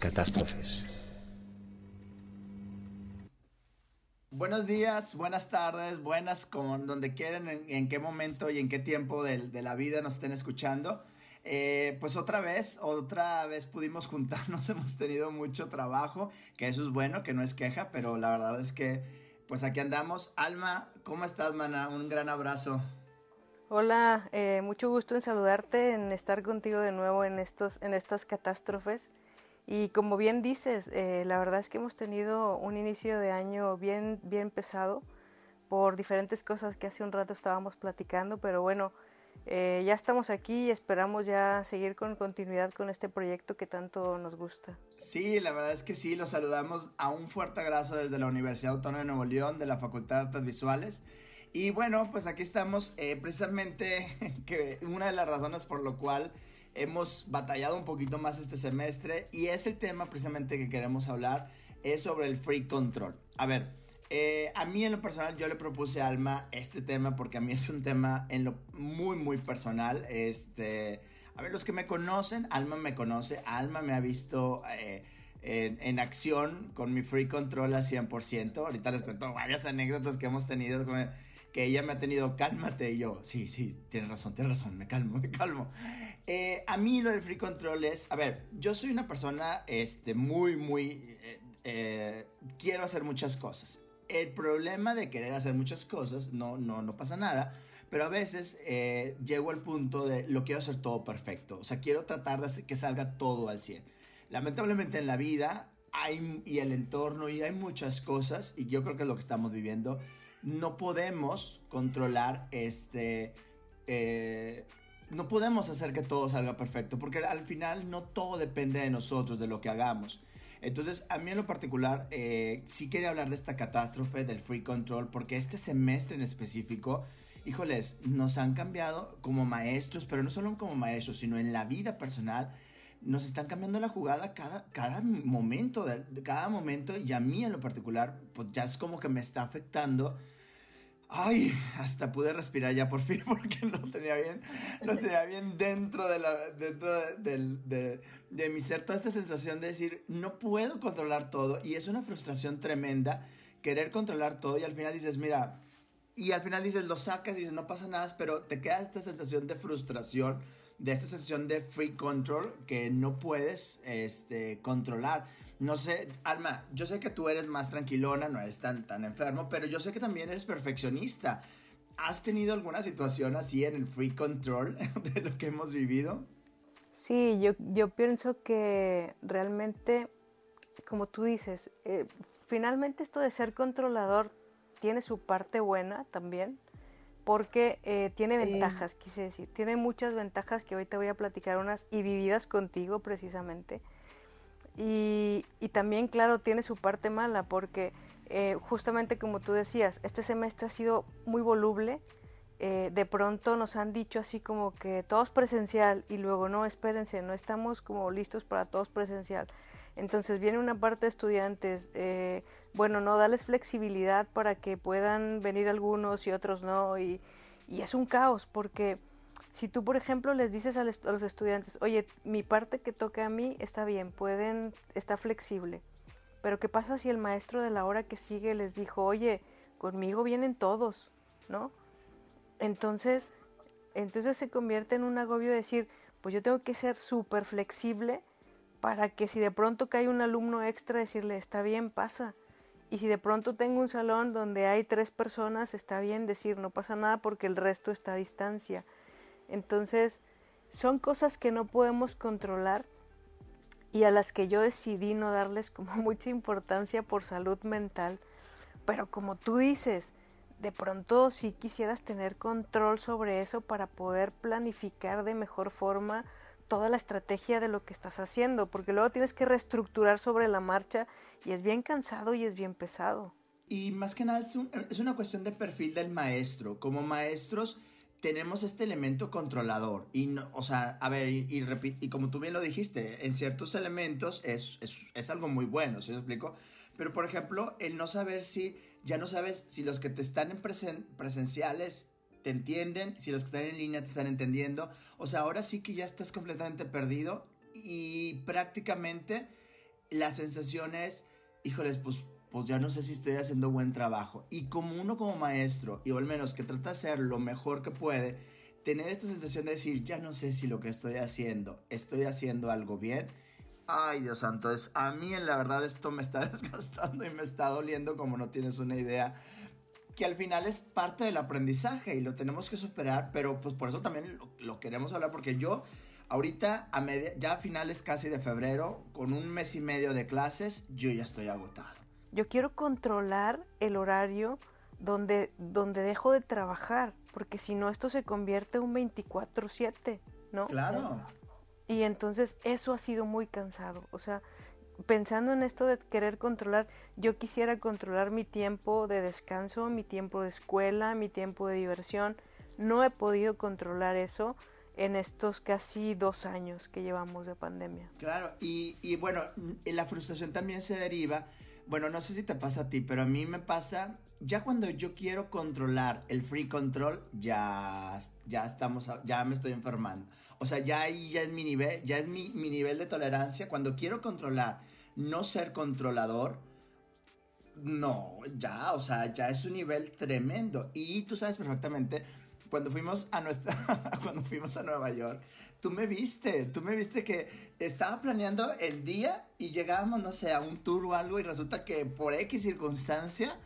Catástrofes. Buenos días, buenas tardes, buenas con donde quieran, en, qué momento y en qué tiempo de, de la vida nos estén escuchando. Eh, pues otra vez, otra vez pudimos juntarnos, hemos tenido mucho trabajo, que eso es bueno, que no es queja, pero la verdad es que pues aquí andamos. Alma, ¿cómo estás, mana? Un gran abrazo. Hola, eh, mucho gusto en saludarte, en estar contigo de nuevo en, estos, en estas catástrofes. Y como bien dices, eh, la verdad es que hemos tenido un inicio de año bien, bien pesado por diferentes cosas que hace un rato estábamos platicando, pero bueno, eh, ya estamos aquí y esperamos ya seguir con continuidad con este proyecto que tanto nos gusta. Sí, la verdad es que sí, los saludamos a un fuerte abrazo desde la Universidad Autónoma de Nuevo León, de la Facultad de Artes Visuales. Y bueno, pues aquí estamos, eh, precisamente que una de las razones por lo cual hemos batallado un poquito más este semestre y es el tema precisamente que queremos hablar, es sobre el free control. A ver, eh, a mí en lo personal yo le propuse a Alma este tema porque a mí es un tema en lo muy muy personal. Este, a ver, los que me conocen, Alma me conoce, Alma me ha visto... Eh, en, acción con mi free control al 100%. Ahorita les cuento varias anécdotas que hemos tenido que ella me ha tenido, cálmate, y yo, sí, sí, tienes razón, tienes razón, me calmo, me calmo. Eh, a mí lo del free control es, a ver, yo soy una persona, este, muy, muy, eh, eh, quiero hacer muchas cosas. El problema de querer hacer muchas cosas, no, no, no pasa nada, pero a veces llego al punto de lo quiero hacer todo perfecto, o sea, quiero tratar de que salga todo al 100. Lamentablemente en la vida hay, y el entorno y hay muchas cosas, y yo creo que es lo que estamos viviendo, no podemos controlar este... Eh, no podemos hacer que todo salga perfecto, porque al final no todo depende de nosotros, de lo que hagamos. Entonces, a mí en lo particular, eh, sí quería hablar de esta catástrofe del free control, porque este semestre en específico, híjoles, nos han cambiado como maestros, pero no solo como maestros, sino en la vida personal nos están cambiando la jugada cada, cada momento, de, cada momento, y a mí en lo particular, pues ya es como que me está afectando. Ay, hasta pude respirar ya por fin porque no tenía bien, no tenía bien dentro de la, dentro de, de mi ser toda esta sensación de decir, no puedo controlar todo y es una frustración tremenda querer controlar todo y al final dices, mira, y al final dices, lo sacas y dices, no pasa nada, pero te queda esta sensación de frustración, de esta sensación de free control que no puedes este, controlar. No sé, Alma, yo sé que tú eres más tranquilona, no eres tan, tan enfermo, pero yo sé que también eres perfeccionista. ¿Has tenido alguna situación así en el free control de lo que hemos vivido? Sí, yo, yo pienso que realmente, como tú dices, eh, finalmente esto de ser controlador tiene su parte buena también, porque eh, tiene ventajas, quise decir, tiene muchas ventajas que hoy te voy a platicar unas y vividas contigo precisamente. Y, también, claro, tiene su parte mala, porque eh, justamente como tú decías, este semestre ha sido muy voluble. Eh, de pronto nos han dicho así como que todos presencial y luego no, espérense, no estamos como listos para todos presencial. Entonces viene una parte de estudiantes, eh, bueno, no, darles flexibilidad para que puedan venir algunos y otros no, y, es un caos, porque si tú, por ejemplo, les dices a, los estudiantes, oye, mi parte que toca a mí está bien, pueden, está flexible, pero ¿qué pasa si el maestro de la hora que sigue les dijo, oye, conmigo vienen todos, ¿no? Entonces, entonces se convierte en un agobio decir, pues yo tengo que ser súper flexible para que si de pronto cae un alumno extra, decirle, está bien, pasa. Y si de pronto tengo un salón donde hay tres personas, está bien decir, no pasa nada porque el resto está a distancia. Entonces, son cosas que no podemos controlar y a las que yo decidí no darles como mucha importancia por salud mental. Pero como tú dices, de pronto si quisieras tener control sobre eso para poder planificar de mejor forma toda la estrategia de lo que estás haciendo, porque luego tienes que reestructurar sobre la marcha y es bien cansado y es bien pesado. Y más que nada es, una cuestión de perfil del maestro. Como maestros tenemos este elemento controlador. Y, no, o sea, a ver, y, y, como tú bien lo dijiste, en ciertos elementos es, es, algo muy bueno, ¿sí me explico? Pero, por ejemplo, el no saber si, ya no sabes si los que te están en presenciales te entienden, si los que están en línea te están entendiendo. O sea, ahora sí que ya estás completamente perdido y prácticamente la sensación es, híjoles, pues, pues ya no sé si estoy haciendo buen trabajo. Y como uno como maestro, y al menos que trata de hacer lo mejor que puede, tener esta sensación de decir, ya no sé si lo que estoy haciendo, estoy haciendo algo bien. Ay, Dios santo, es, a mí en la verdad esto me está desgastando y me está doliendo como no tienes una idea que al final es parte del aprendizaje y lo tenemos que superar, pero pues por eso también lo, queremos hablar, porque yo ahorita, a media, ya a finales casi de febrero, con un mes y medio de clases, yo ya estoy agotado. Yo quiero controlar el horario donde, donde dejo de trabajar, porque si no esto se convierte en un 24/7, ¿no? Claro. Y entonces eso ha sido muy cansado, o sea, pensando en esto de querer controlar, yo quisiera controlar mi tiempo de descanso, mi tiempo de escuela, mi tiempo de diversión. No he podido controlar eso en estos casi dos años que llevamos de pandemia. Claro, y, y bueno, la frustración también se deriva, bueno, no sé si te pasa a ti, pero a mí me pasa, ya cuando yo quiero controlar el free control, ya, ya estamos, ya me estoy enfermando. O sea, ya ahí ya es mi nivel, ya es mi, mi nivel de tolerancia. Cuando quiero controlar, no ser controlador, no, ya, o sea, ya es un nivel tremendo. Y tú sabes perfectamente, cuando fuimos a nuestra, cuando fuimos a Nueva York, tú me viste, tú me viste que estaba planeando el día y llegábamos, no sé, a un tour o algo y resulta que por X circunstancia,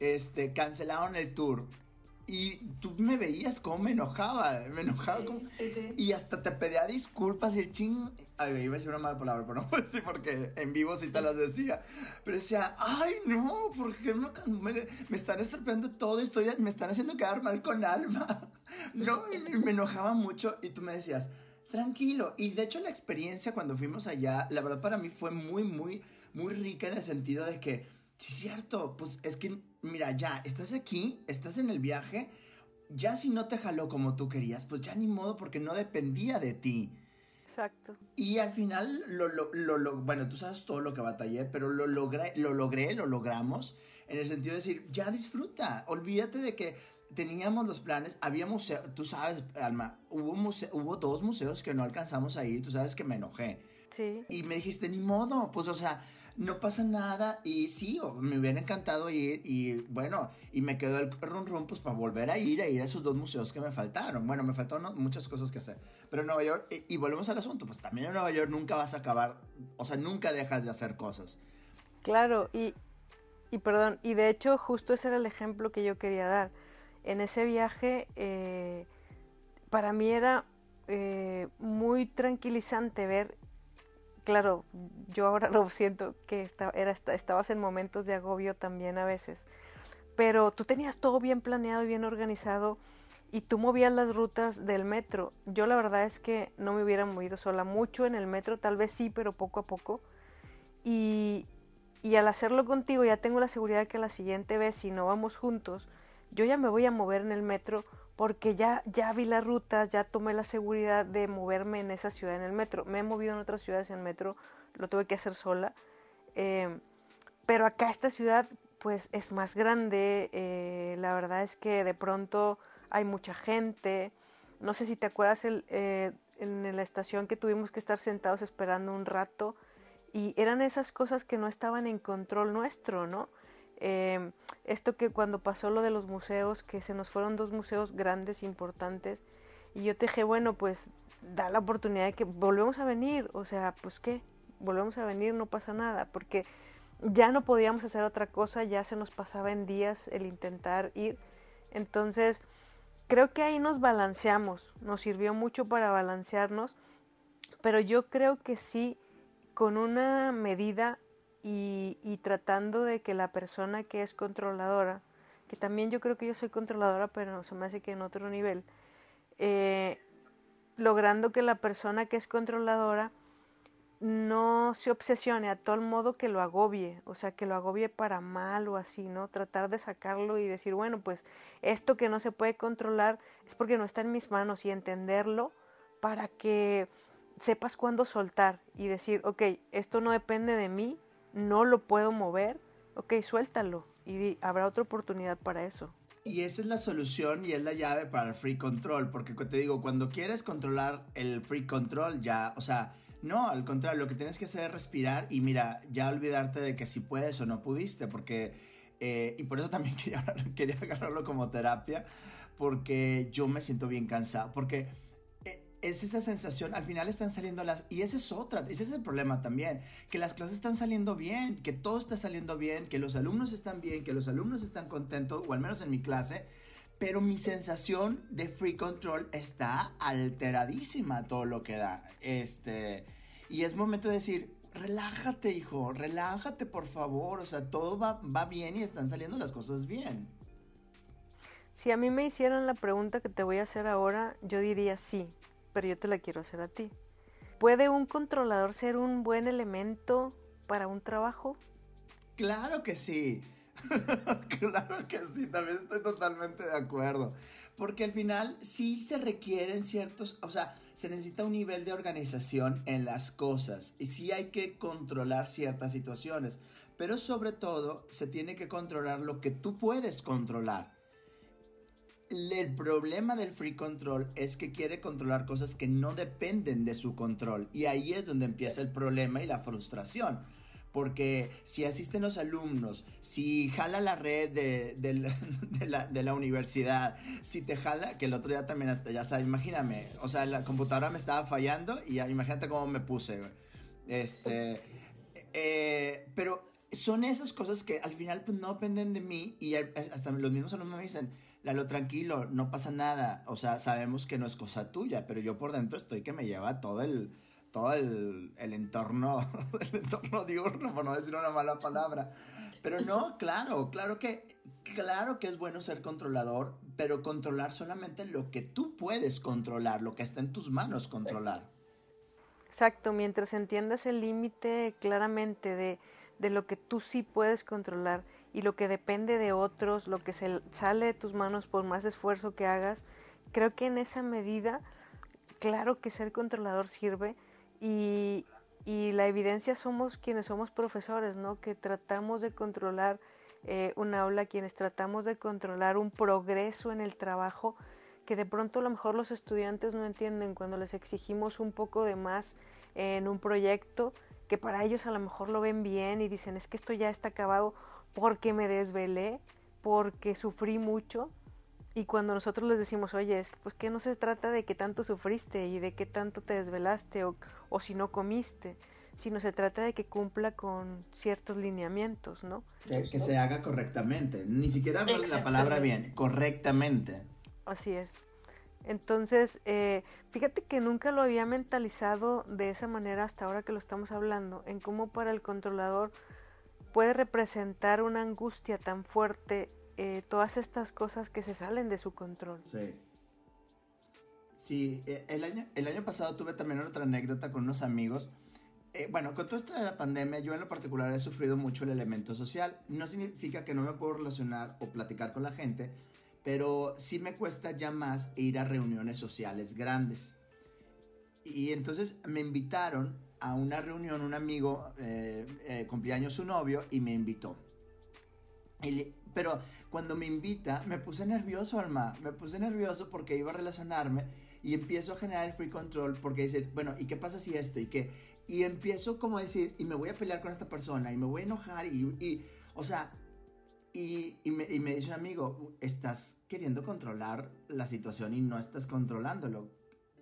este, cancelaron el tour. Y tú me veías como me enojaba, me enojaba como... Y hasta te pedía disculpas y el ching... Ay, iba a decir una mala palabra, pero no puedo decir porque en vivo sí te las decía. Pero decía, ay, no, porque me, me, están estropeando todo estoy, me están haciendo quedar mal con alma. No, y me enojaba mucho y tú me decías, tranquilo. Y de hecho la experiencia cuando fuimos allá, la verdad para mí fue muy, muy, muy rica en el sentido de que Sí, cierto. Pues es que, mira, ya, estás aquí, estás en el viaje. Ya si no te jaló como tú querías, pues ya ni modo porque no dependía de ti. Exacto. Y al final, lo, lo, lo, bueno, tú sabes todo lo que batallé, pero lo logré, lo logré, lo logramos, en el sentido de decir, ya disfruta, olvídate de que teníamos los planes, había museo, tú sabes, Alma, hubo, hubo dos museos que no alcanzamos a ir, tú sabes que me enojé. Sí. Y me dijiste, ni modo, pues o sea, no pasa nada y sí, me hubiera encantado ir y bueno, y me quedó el run run pues para volver a ir, a ir a esos dos museos que me faltaron. Bueno, me faltaron muchas cosas que hacer, pero en Nueva York, y, volvemos al asunto, pues también en Nueva York nunca vas a acabar, o sea, nunca dejas de hacer cosas. Claro, y, y perdón, y de hecho justo ese era el ejemplo que yo quería dar. En ese viaje, eh, para mí era eh, muy tranquilizante ver claro, yo ahora lo siento que era, estabas en momentos de agobio también a veces, pero tú tenías todo bien planeado y bien organizado y tú movías las rutas del metro. Yo la verdad es que no me hubiera movido sola mucho en el metro, tal vez sí, pero poco a poco. Y, y al hacerlo contigo ya tengo la seguridad de que la siguiente vez, si no vamos juntos, yo ya me voy a mover en el metro porque ya, ya vi las rutas, ya tomé la seguridad de moverme en esa ciudad en el metro. Me he movido en otras ciudades en metro, lo tuve que hacer sola. Em, pero acá esta ciudad pues es más grande, eh, la verdad es que de pronto hay mucha gente. No sé si te acuerdas el, eh, en la estación que tuvimos que estar sentados esperando un rato y eran esas cosas que no estaban en control nuestro, ¿no? Esto que cuando pasó lo de los museos, que se nos fueron dos museos grandes, importantes, y yo te dije, bueno, pues da la oportunidad de que volvemos a venir, o sea, pues qué, volvemos a venir, no pasa nada, porque ya no podíamos hacer otra cosa, ya se nos pasaba en días el intentar ir, entonces creo que ahí nos balanceamos, nos sirvió mucho para balancearnos, pero yo creo que sí, con una medida y, tratando de que la persona que es controladora, que también yo creo que yo soy controladora, pero se me hace que en otro nivel, eh, logrando que la persona que es controladora no se obsesione a tal modo que lo agobie, o sea, que lo agobie para mal o así, ¿no? Tratar de sacarlo y decir, bueno, pues esto que no se puede controlar es porque no está en mis manos y entenderlo para que sepas cuándo soltar y decir, ok, esto no depende de mí, no lo puedo mover, ok, suéltalo y habrá otra oportunidad para eso. Y esa es la solución y es la llave para el free control, porque te digo, cuando quieres controlar el free control ya, o sea, No, al contrario, lo que tienes que hacer es respirar y mira, ya olvidarte de que si puedes o no pudiste, porque, eh, y por eso también quería, quería agarrarlo como terapia, porque yo me siento bien cansado, porque es esa sensación, al final están saliendo las, y esa es otra, ese es el problema también, que las clases están saliendo bien, que todo está saliendo bien, que los alumnos están bien, que los alumnos están contentos, o al menos en mi clase, pero mi sensación de free control está alteradísima todo lo que da. Este, y es momento de decir, relájate, hijo, relájate, por favor. O sea, todo va, va bien y están saliendo las cosas bien. Si a mí me hicieran la pregunta que te voy a hacer ahora, yo diría sí, pero yo te la quiero hacer a ti. ¿Puede un controlador ser un buen elemento para un trabajo? Claro que sí. claro que sí, también estoy totalmente de acuerdo. Porque al final sí se requieren ciertos, o sea, se necesita un nivel de organización en las cosas y sí hay que controlar ciertas situaciones, pero sobre todo se tiene que controlar lo que tú puedes controlar. El problema del free control es que quiere controlar cosas que no dependen de su control. Y ahí es donde empieza el problema y la frustración. Porque si asisten los alumnos, si jala la red de, la, universidad, si te jala, que el otro día también, ya imagíname, o sea, la computadora me estaba fallando y imagínate cómo me puse, Este, eh, pero son esas cosas que al final pues, no dependen de mí y hasta los mismos alumnos me dicen, Lalo, tranquilo, no pasa nada, o sea, sabemos que no es cosa tuya, pero yo por dentro estoy que me lleva todo el todo el, entorno, el entorno diurno, por no decir una mala palabra. Pero no, claro, claro que, claro que es bueno ser controlador, pero controlar solamente lo que tú puedes controlar, lo que está en tus manos controlar. Exacto, mientras entiendas el límite claramente de, de lo que tú sí puedes controlar y lo que depende de otros, lo que se sale de tus manos por más esfuerzo que hagas, creo que en esa medida, claro que ser controlador sirve, y, la evidencia somos quienes somos profesores, ¿no? Que tratamos de controlar eh, un aula, quienes tratamos de controlar un progreso en el trabajo que de pronto a lo mejor los estudiantes no entienden cuando les exigimos un poco de más en un proyecto, que para ellos a lo mejor lo ven bien y dicen es que esto ya está acabado porque me desvelé, porque sufrí mucho, y cuando nosotros les decimos, oye, es que pues que no se trata de que tanto sufriste y de que tanto te desvelaste o, o si no comiste, sino se trata de que cumpla con ciertos lineamientos, ¿no? Que, se haga correctamente, ni siquiera la palabra bien, correctamente. Así es. Entonces, eh, fíjate que nunca lo había mentalizado de esa manera hasta ahora que lo estamos hablando, en cómo para el controlador puede representar una angustia tan fuerte eh, todas estas cosas que se salen de su control. Sí. Sí, eh, el año, el año pasado tuve también otra anécdota con unos amigos. Eh, bueno, con de la pandemia, yo en lo particular he sufrido mucho el elemento social. No significa que no me puedo relacionar o platicar con la gente, pero sí me cuesta ya más ir a reuniones sociales grandes. Y entonces me invitaron a una reunión, un amigo, eh, cumpleaños su novio, y me invitó. pero cuando me invita, me puse nervioso, Alma. Me puse nervioso porque iba a relacionarme y empiezo a generar el free control porque dice, bueno, ¿y qué pasa si esto? ¿Y qué? Y empiezo como a decir, y me voy a pelear con esta persona y me voy a enojar y, y o sea, y, y, me, y, me, dice un amigo, estás queriendo controlar la situación y no estás controlándolo.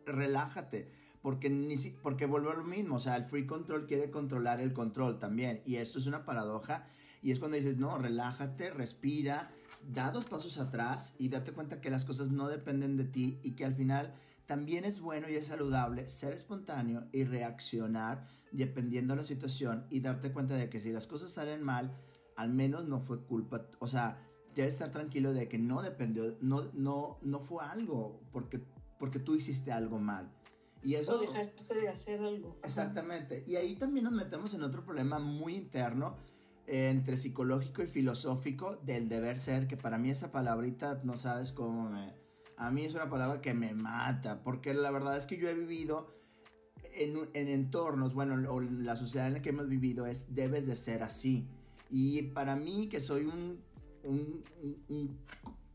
Relájate, porque, ni porque vuelvo a lo mismo, o sea, el free control quiere controlar el control también. Y esto es una paradoja y es cuando dices, no, relájate, respira, da dos pasos atrás y date cuenta que las cosas no dependen de ti y que al final también es bueno y es saludable ser espontáneo y reaccionar dependiendo de la situación y darte cuenta de que si las cosas salen mal, al menos no fue culpa, o sea, ya estar tranquilo de que no dependió, no, no, no fue algo porque, porque tú hiciste algo mal. Y eso... O dejaste de hacer algo. Exactamente. Y ahí también nos metemos en otro problema muy interno entre psicológico y filosófico del deber ser, que para mí esa palabrita no sabes cómo me... A mí es una palabra que me mata, porque la verdad es que yo he vivido en, en entornos, bueno, la sociedad en la que hemos vivido es debes de ser así. Y para mí, que soy un, un, un,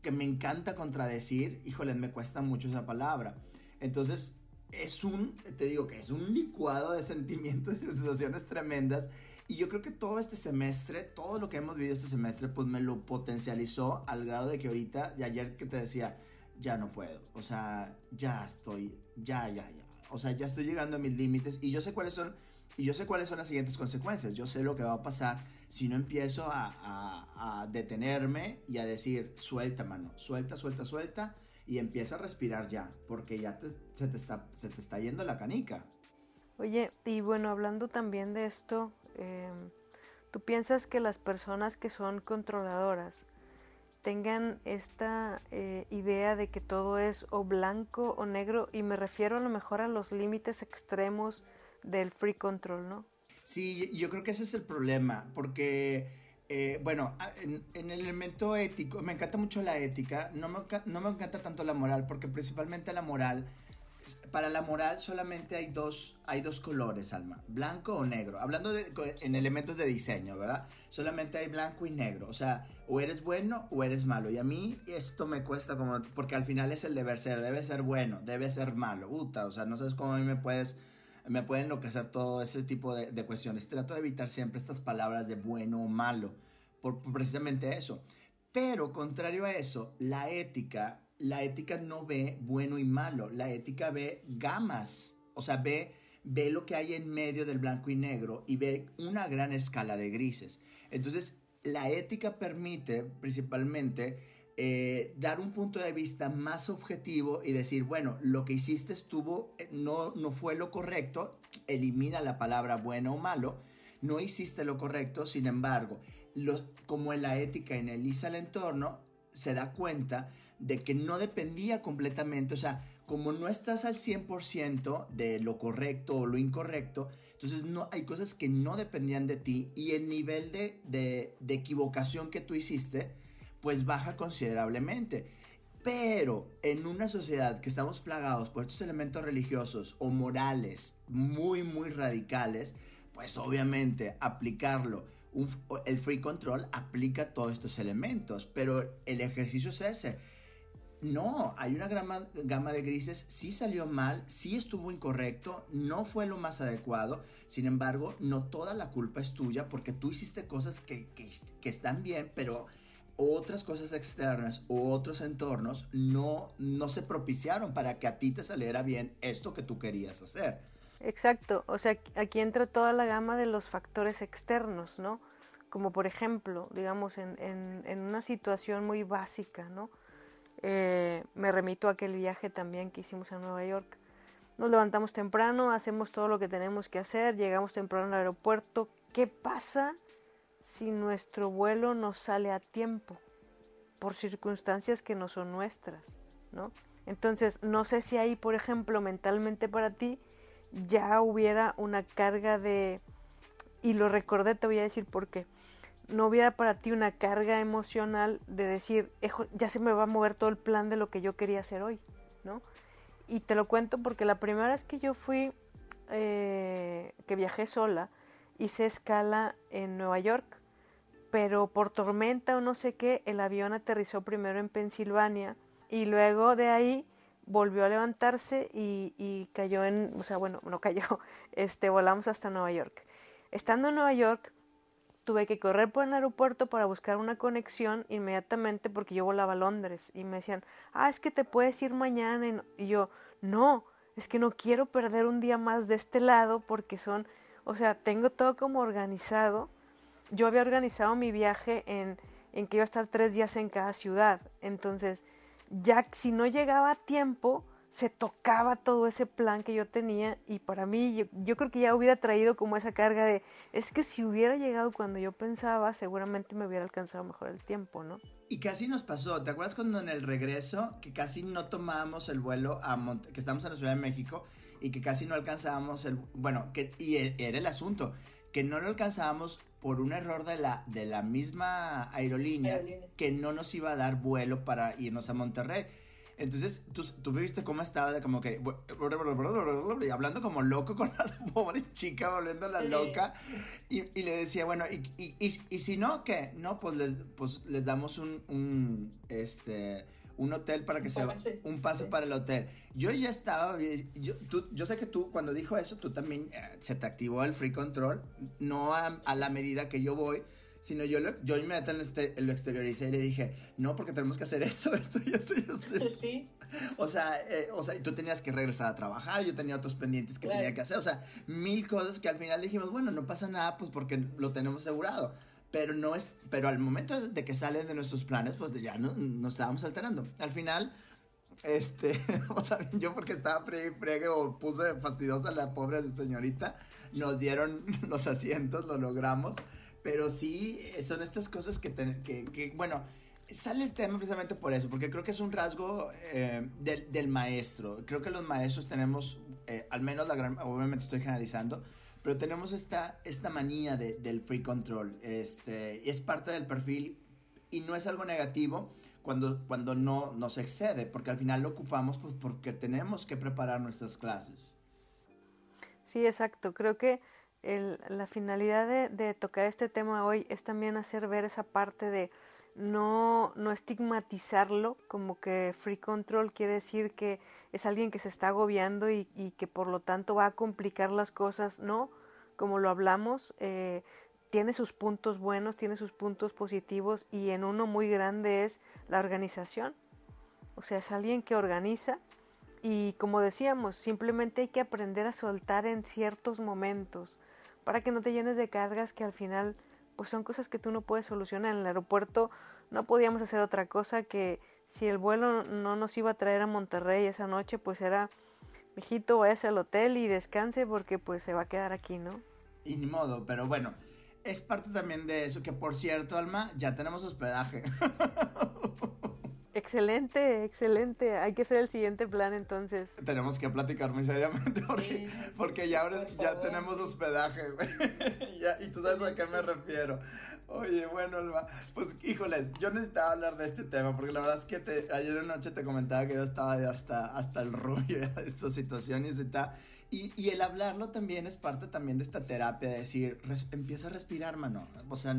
que me encanta contradecir, híjole, me cuesta mucho esa palabra. Entonces, es un, te digo que es un licuado de sentimientos y sensaciones tremendas. Y yo creo que todo este semestre, todo lo que hemos vivido este semestre, pues me lo potencializó al grado de que ahorita, de ayer que te decía, ya no puedo. O sea, ya estoy, ya, ya, ya. O sea, ya estoy llegando a mis límites y yo sé cuáles son, y yo sé cuáles son las siguientes consecuencias. Yo sé lo que va a pasar si no empiezo a, a, a detenerme y a decir, suelta, mano, suelta, suelta, suelta y empieza a respirar ya, porque ya se, te está, se te está yendo la canica. Oye, y bueno, hablando también de esto, em, ¿tú piensas que las personas que son controladoras tengan esta eh, idea de que todo es o blanco o negro? Y me refiero a lo mejor a los límites extremos del free control, ¿no? Sí, yo creo que ese es el problema, porque eh, bueno, en, el elemento ético, me encanta mucho la ética, no me, no me encanta tanto la moral, porque principalmente la moral, para la moral solamente hay dos, hay dos colores, Alma, blanco o negro. Hablando de, en elementos de diseño, ¿verdad? Solamente hay blanco y negro, o sea, o eres bueno o eres malo. Y a mí esto me cuesta como, porque al final es el deber ser, debe ser bueno, debe ser malo, puta, o sea, no sabes cómo a mí me puedes me pueden enloquecer todo ese tipo de, cuestiones. Trato de evitar siempre estas palabras de bueno o malo, por, precisamente eso. Pero contrario a eso, la ética, la ética no ve bueno y malo, la ética ve gamas, o sea, ve, ve lo que hay en medio del blanco y negro y ve una gran escala de grises. Entonces, la ética permite principalmente eh, dar un punto de vista más objetivo y decir, bueno, lo que hiciste estuvo, eh, no, no fue lo correcto, elimina la palabra bueno o malo, no hiciste lo correcto, sin embargo, como en la ética analiza el entorno, se da cuenta de que no dependía completamente, o sea, como no estás al 100% de lo correcto o lo incorrecto, entonces no, hay cosas que no dependían de ti y el nivel de, de, de equivocación que tú hiciste, pues baja considerablemente. Pero en una sociedad que estamos plagados por estos elementos religiosos o morales muy, muy radicales, pues obviamente aplicarlo, el free control aplica todos estos elementos, pero el ejercicio es ese. No, hay una gama, gama de grises, sí salió mal, sí estuvo incorrecto, no fue lo más adecuado, sin embargo, no toda la culpa es tuya porque tú hiciste cosas que, que, que están bien, pero otras cosas externas u otros entornos no, no se propiciaron para que a ti te saliera bien esto que tú querías hacer. Exacto, o sea, aquí entra toda la gama de los factores externos, ¿no? Como por ejemplo, digamos, en, en, una situación muy básica, ¿no? Eh, me remito a aquel viaje también que hicimos a Nueva York. Nos levantamos temprano, hacemos todo lo que tenemos que hacer, llegamos temprano al aeropuerto. ¿Qué pasa si nuestro vuelo no sale a tiempo por circunstancias que no son nuestras, ¿no? Entonces, no sé si ahí, por ejemplo, mentalmente para ti ya hubiera una carga de y lo recordé, te voy a decir por qué. No hubiera para ti una carga emocional de decir, ya se me va a mover todo el plan de lo que yo quería hacer hoy, ¿no? Y te lo cuento porque la primera vez que yo fui, eh, que viajé sola, hice escala en Nueva York, pero por tormenta o no sé qué, el avión aterrizó primero en Pensilvania y luego de ahí volvió a levantarse y, cayó en, o sea, bueno, no cayó, este, volamos hasta Nueva York. Estando en Nueva York, tuve que correr por el aeropuerto para buscar una conexión inmediatamente porque yo volaba a Londres y me decían, ah, es que te puedes ir mañana y yo, no, es que no quiero perder un día más de este lado porque son o sea, tengo todo como organizado. Yo había organizado mi viaje en, en que iba a estar tres días en cada ciudad. Entonces, ya si no llegaba a tiempo, se tocaba todo ese plan que yo tenía y para mí yo, creo que ya hubiera traído como esa carga de, es que si hubiera llegado cuando yo pensaba, seguramente me hubiera alcanzado mejor el tiempo, ¿no? Y casi nos pasó, ¿te acuerdas cuando en el regreso, que casi no tomábamos el vuelo a que estamos en la Ciudad de México y que casi no alcanzábamos el, bueno, que, y e, era el asunto, que no lo alcanzábamos por un error de la, de la misma aerolínea, que no nos iba a dar vuelo para irnos a Monterrey. Entonces, tú, tú viste cómo estaba, de como que, hablando como loco con la pobre chica, volviendo la loca, y, y, le decía, bueno, y, y, y, si no, ¿qué? No, pues les, pues les damos un, un, este, un hotel para que se un pase para el hotel. Yo ya estaba, yo, tú, yo sé que tú cuando dijo eso, tú también eh, se te activó el free control, no a, la medida que yo voy, sino yo, lo, yo inmediatamente lo exterioricé y le dije, no, porque tenemos que hacer esto, esto y esto y esto. Sí. O sea, eh, o sea, tú tenías que regresar a trabajar, yo tenía otros pendientes que tenía que hacer, o sea, mil cosas que al final dijimos, bueno, no pasa nada, pues porque lo tenemos asegurado pero no es, pero al momento de que salen de nuestros planes, pues ya no, nos estábamos alterando. Al final, este, también yo porque estaba friegue o puse fastidiosa a la pobre señorita, nos dieron los asientos, lo logramos, pero sí, son estas cosas que, que, que, bueno, sale el tema precisamente por eso, porque creo que es un rasgo eh, del, del, maestro. Creo que los maestros tenemos, eh, al menos la gran, obviamente estoy generalizando, pero tenemos esta, esta manía de, del free control. Este, es parte del perfil y no es algo negativo cuando, cuando no nos excede, porque al final lo ocupamos pues, porque tenemos que preparar nuestras clases. Sí, exacto. Creo que la finalidad de, de, tocar este tema hoy es también hacer ver esa parte de no, no estigmatizarlo como que free control quiere decir que es alguien que se está agobiando y, que por lo tanto va a complicar las cosas, no, como lo hablamos, eh, tiene sus puntos buenos, tiene sus puntos positivos y en uno muy grande es la organización. O sea, es alguien que organiza y como decíamos, simplemente hay que aprender a soltar en ciertos momentos para que no te llenes de cargas que al final pues son cosas que tú no puedes solucionar. En el aeropuerto no podíamos hacer otra cosa que si el vuelo no nos iba a traer a Monterrey esa noche, pues era, mijito, váyase al hotel y descanse porque pues se va a quedar aquí, ¿no? Y ni modo, pero bueno, es parte también de eso, que por cierto, Alma, ya tenemos hospedaje. Excelente, excelente. Hay que hacer el siguiente plan entonces. Tenemos que platicar muy seriamente porque, porque ya ahora ya tenemos hospedaje, y tú sabes a qué me refiero. Oye, bueno, Alma, pues híjoles, yo necesitaba hablar de este tema porque la verdad es que te, ayer noche te comentaba que yo estaba hasta, hasta el rollo de esta situación y, y, y el hablarlo también es parte también de esta terapia de decir, empieza a respirar, mano. O sea,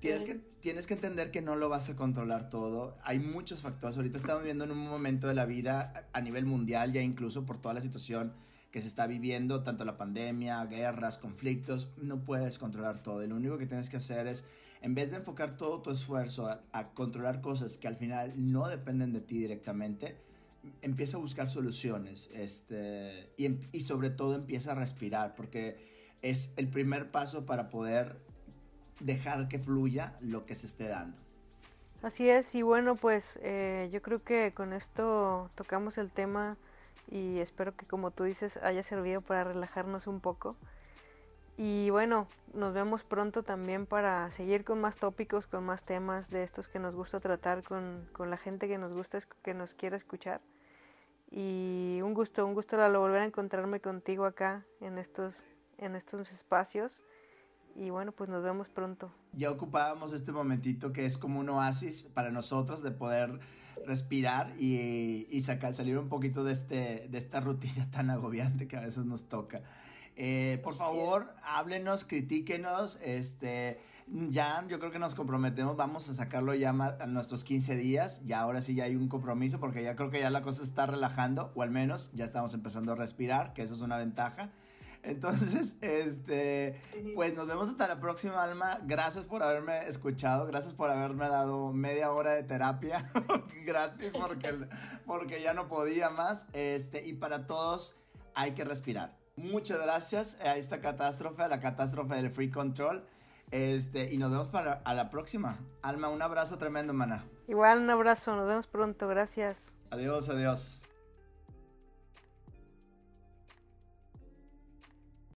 tienes que, tienes que entender que no lo vas a controlar todo. Hay muchos factores. Ahorita estamos viviendo en un momento de la vida a nivel mundial, ya incluso por toda la situación que se está viviendo, tanto la pandemia, guerras, conflictos, no puedes controlar todo. Y lo único que tienes que hacer es, en vez de enfocar todo tu esfuerzo a, controlar cosas que al final no dependen de ti directamente, empieza a buscar soluciones este, y, y sobre todo empieza a respirar, porque es el primer paso para poder dejar que fluya lo que se esté dando. Así es, y bueno, pues eh, yo creo que con esto tocamos el tema y espero que como tú dices haya servido para relajarnos un poco. Y bueno, nos vemos pronto también para seguir con más tópicos, con más temas de estos que nos gusta tratar con, con la gente que nos gusta, que nos quiere escuchar. Y un gusto, un gusto volver a encontrarme contigo acá en estos, en estos espacios. Y bueno, pues nos vemos pronto. Ya ocupábamos este momentito que es como un oasis para nosotros de poder respirar y, y sacar, salir un poquito de, este, de esta rutina tan agobiante que a veces nos toca. Eh, por favor, háblenos, critíquenos, este, ya yo creo que nos comprometemos, vamos a sacarlo ya a nuestros 15 días, ya ahora sí ya hay un compromiso porque ya creo que ya la cosa está relajando, o al menos ya estamos empezando a respirar, que eso es una ventaja. Entonces, este, pues nos vemos hasta la próxima, Alma. Gracias por haberme escuchado, gracias por haberme dado media hora de terapia gratis porque, porque ya no podía más. Este, y para todos hay que respirar. Muchas gracias a esta catástrofe, a la catástrofe del Free Control. Este, y nos vemos para a la próxima. Alma, un abrazo tremendo, mana. Igual un abrazo, nos vemos pronto, gracias. Adiós, adiós.